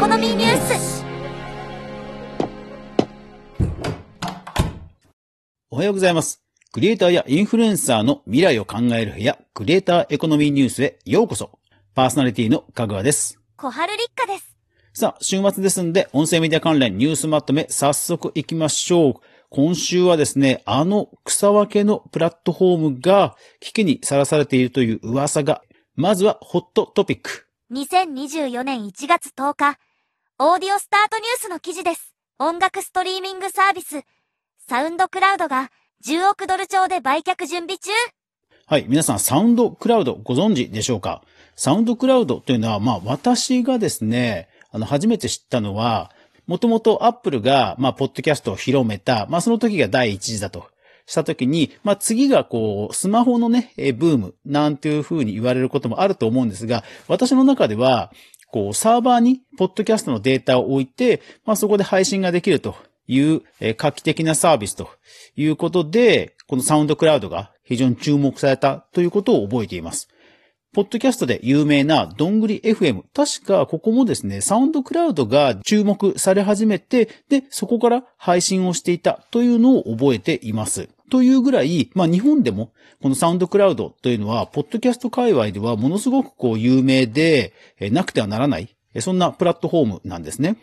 コノミーニュースおはようございます。クリエイターやインフルエンサーの未来を考える部屋、クリエイターエコノミーニュースへようこそ。パーソナリティのかぐわです。小春立花です。さあ、週末ですんで、音声メディア関連ニュースまとめ、早速行きましょう。今週はですね、あの草分けのプラットフォームが危機にさらされているという噂が、まずはホットトピック。2024年1月10日、オーディオスタートニュースの記事です。音楽ストリーミングサービス、サウンドクラウドが10億ドル超で売却準備中。はい。皆さん、サウンドクラウドご存知でしょうか？サウンドクラウドというのは、まあ、私がですね、あの、初めて知ったのは、もともとアップルが、まあ、ポッドキャストを広めた、まあ、その時が第一次だと。した時に、まあ、次がこう、スマホのね、ブーム、なんていう風に言われることもあると思うんですが、私の中では、こう、サーバーに、ポッドキャストのデータを置いて、まあ、そこで配信ができるという、え画期的なサービスということで、このサウンドクラウドが非常に注目されたということを覚えています。ポッドキャストで有名などんぐり FM。確かここもですね、サウンドクラウドが注目され始めて、で、そこから配信をしていたというのを覚えています。というぐらい、まあ日本でもこのサウンドクラウドというのは、ポッドキャスト界隈ではものすごくこう有名で、なくてはならない、そんなプラットフォームなんですね。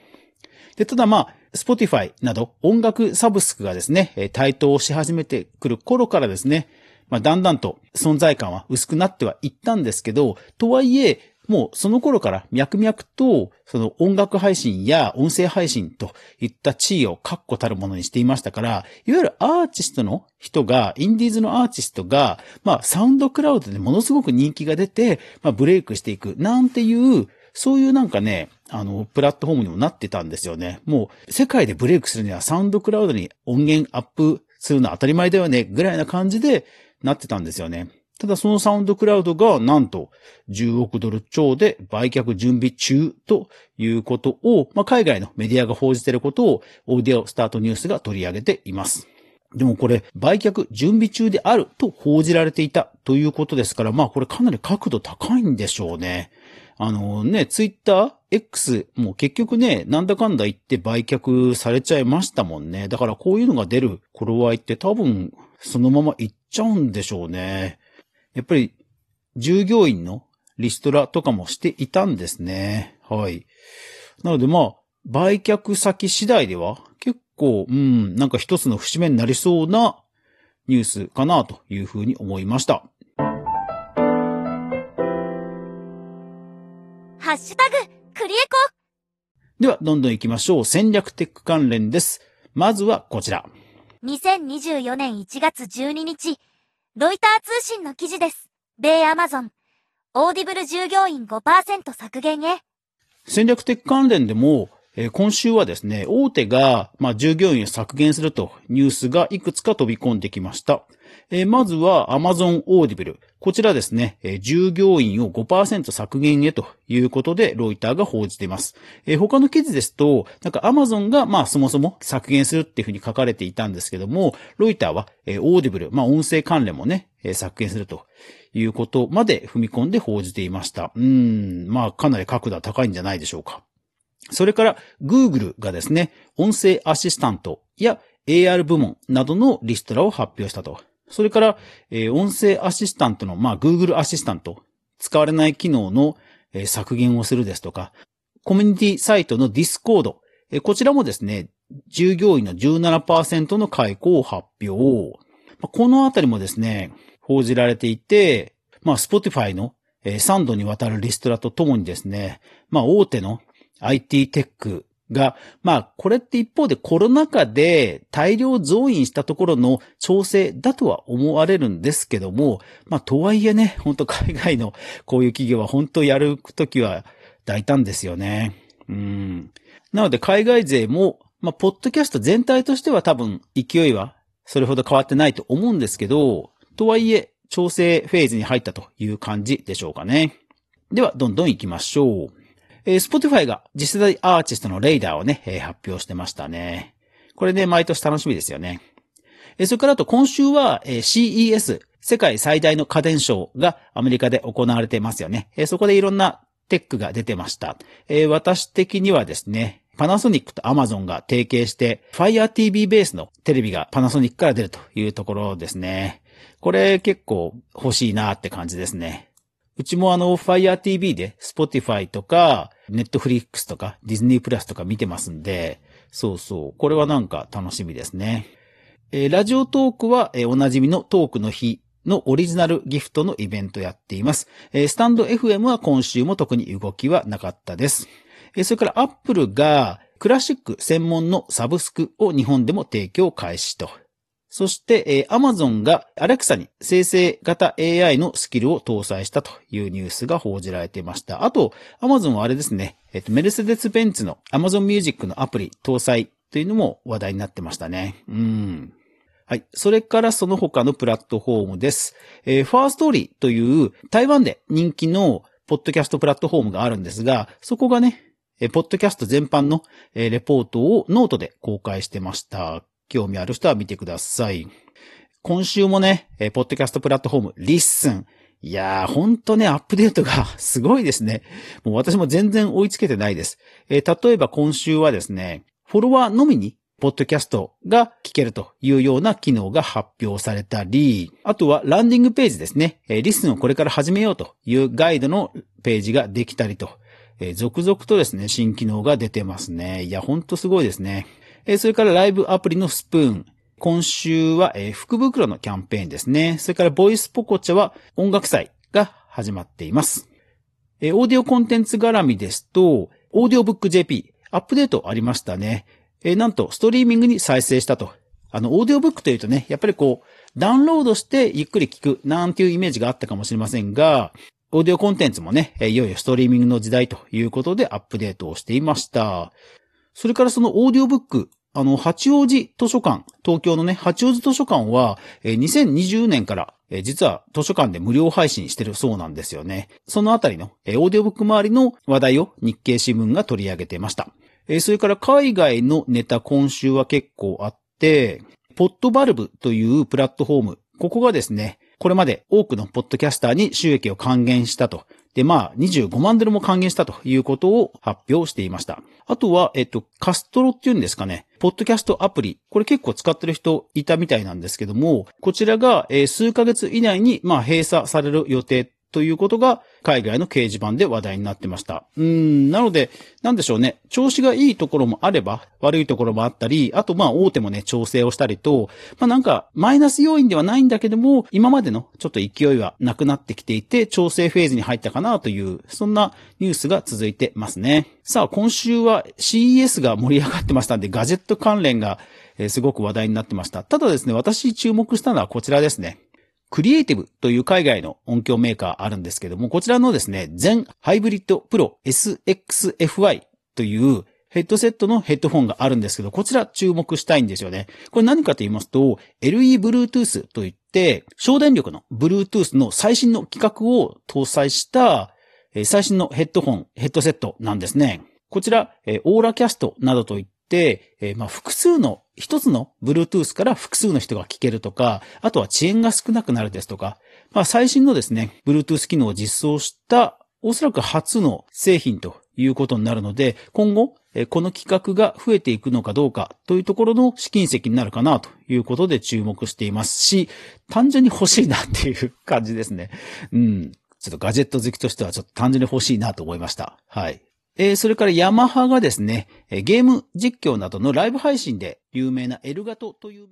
で、ただまあ、Spotify など音楽サブスクがですね、えー台頭し始めてくる頃からですね、まあ、だんだんと存在感は薄くなってはいったんですけど、とはいえ、もうその頃から脈々と、その音楽配信や音声配信といった地位を確固たるものにしていましたから、いわゆるアーティストの人が、インディーズのアーティストが、まあ、サウンドクラウドでものすごく人気が出て、まあ、ブレイクしていく、なんていう、そういうなんかね、あの、プラットフォームにもなってたんですよね。もう、世界でブレイクするにはサウンドクラウドに音源アップするのは当たり前だよね、ぐらいな感じでなってたんですよね。ただそのサウンドクラウドがなんと10億ドル超で売却準備中ということを、まあ、海外のメディアが報じていることをオーディオスタートニュースが取り上げています。でもこれ、売却準備中であると報じられていたということですから、まあこれかなり角度高いんでしょうね。あのね、ツイッター X も結局ね、なんだかんだ言って売却されちゃいましたもんね。だからこういうのが出る頃合いって多分そのまま行っちゃうんでしょうね。やっぱり従業員のリストラとかもしていたんですね。はい。なのでまあ、売却先次第では結構、うん、なんか一つの節目になりそうなニュースかなというふうに思いました。ハッシュタグ、クリエコでは、どんどん行きましょう。戦略テック関連です。まずはこちら。2024年1月12日、ロイター通信の記事です。米アマゾン、オーディブル従業員5%削減へ。戦略的関連でも、えー今週はですね、大手が、まあ、従業員を削減するとニュースがいくつか飛び込んできました。えーまずは Amazon Audible。こちらですね、えー従業員を5%削減へということで、ロイターが報じています。えー他の記事ですと、なんか Amazon が、まあ、そもそも削減するっていうふうに書かれていたんですけども、ロイターは、えー、Audible、まあ、音声関連もね、え削減するということまで踏み込んで報じていました。うん、まあ、かなり角度は高いんじゃないでしょうか。それから、Google がですね、音声アシスタントや AR 部門などのリストラを発表したと。それから、えー音声アシスタントの、まあ、Google アシスタント、使われない機能の、えー削減をするですとか、コミュニティサイトの Discord、えーこちらもですね、従業員の17%の解雇を発表。まあこのあたりもですね、報じられていて、まあ、Spotify の、えー3度にわたるリストラとともにですね、まあ、大手の IT テックが、まあ、これって一方でコロナ禍で大量増員したところの調整だとは思われるんですけども、まあ、とはいえね、本当海外のこういう企業は本当やるときは大胆ですよね。うん。なので海外勢も、まあ、ポッドキャスト全体としては多分勢いはそれほど変わってないと思うんですけど、とはいえ調整フェーズに入ったという感じでしょうかね。では、どんどん行きましょう。えー、Spotify が次世代アーティストのレイダーをね、えー発表してましたね。これね、毎年楽しみですよね。えーそれからあと今週は、えー CES、世界最大の家電ショーがアメリカで行われてますよね。えーそこでいろんなテックが出てました。えー私的にはですね、パナソニックと Amazon が提携して、Fire TV ベースのテレビがパナソニックから出るというところですね。これ結構欲しいなって感じですね。うちもあの、Fire TV で Spotify とか、Netflix とか Disney Plus とか見てますんで、そうそう、これはなんか楽しみですね。えーラジオトークは、えーおなじみのトークの日のオリジナルギフトのイベントやっています。えースタンド FM は今週も特に動きはなかったです。えーそれからアップルがクラシック専門のサブスクを日本でも提供開始と。そして、えー Amazon が Alexa に生成型 AI のスキルを搭載したというニュースが報じられていました。あと、Amazon はあれですね、えっ、と、メルセデス・ベンツの Amazon Music のアプリ搭載というのも話題になってましたね。うん。はい。それからその他のプラットフォームです。えー Firstory という台湾で人気のポッドキャストプラットフォームがあるんですが、そこがね、ポッドキャスト全般の、レポートをノートで公開してました。興味ある人は見てください。今週もね、えーポッドキャストプラットフォーム、 LISTEN。いやー、ほんとね、アップデートがすごいですね。もう私も全然追いつけてないです。えー例えば今週はですね、フォロワーのみに、ポッドキャストが聞けるというような機能が発表されたり、あとはランディングページですね、えーリスンをこれから始めようというガイドのページができたりと、えー続々とですね、新機能が出てますね。いや、ほんとすごいですね。えそれからライブアプリのスプーン。今週は、え福袋のキャンペーンですね。それから Voice Pococha は音楽祭が始まっています。えオーディオコンテンツ絡みですと、 audiobook.jp、アップデートありましたね。えなんと、ストリーミングに再生したと。あの、オーディオブックというとね、やっぱりこう、ダウンロードしてゆっくり聞くなんていうイメージがあったかもしれませんが、オーディオコンテンツもね、いよいよストリーミングの時代ということでアップデートをしていました。それからそのオーディオブック、あの、八王子図書館、東京のね、八王子図書館は、えー2020年から、えー実は図書館で無料配信してるそうなんですよね。そのあたりの、えーオーディオブック周りの話題を日経新聞が取り上げてました。えーそれから海外のネタ今週は結構あって、ポッドバルブというプラットフォーム、ここがですね、これまで多くのポッドキャスターに収益を還元したと。で、まあ、25万ドルも還元したということを発表していました。あとは、えっと、カストロっていうんですかね。ポッドキャストアプリ。これ結構使ってる人いたみたいなんですけども、こちらが、数ヶ月以内に、まあ、閉鎖される予定ということが、海外の掲示板で話題になってました。うん、なので、なんでしょうね。調子がいいところもあれば、悪いところもあったり、あとまあ大手もね、調整をしたりと、まあなんか、マイナス要因ではないんだけども、今までのちょっと勢いはなくなってきていて、調整フェーズに入ったかなという、そんなニュースが続いてますね。さあ、今週は CES が盛り上がってましたんで、ガジェット関連が、すごく話題になってました。ただですね、私注目したのはこちらですね。クリエイティブという海外の音響メーカーあるんですけども、こちらのですね、全ハイブリッドプロ SXFY というヘッドセットのヘッドフォンがあるんですけど、こちら注目したいんですよね。これ何かと言いますと、LE Bluetooth といって、省電力の Bluetooth の最新の規格を搭載した、最新のヘッドフォン、ヘッドセットなんですね。こちら、オーラキャストなどといって、えーまあ、複数の、一つの Bluetooth から複数の人が聞けるとか、あとは遅延が少なくなるですとか、まあ、最新のですね、Bluetooth 機能を実装した、おそらく初の製品ということになるので、今後、えーこの規格が増えていくのかどうかというところの試金石になるかなということで注目していますし、単純に欲しいなっていう感じですね。うん。ちょっとガジェット好きとしてはちょっと単純に欲しいなと思いました。はい。えーそれからヤマハがですね、ゲーム実況などのライブ配信で有名なエルガトという。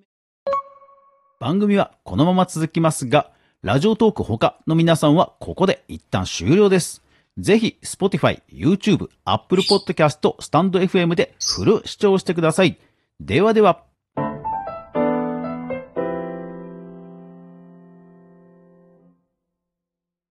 番組はこのまま続きますが、ラジオトーク他の皆さんはここで一旦終了です。ぜひ、Spotify、YouTube、Apple Podcast、StandFM でフル視聴してください。ではでは。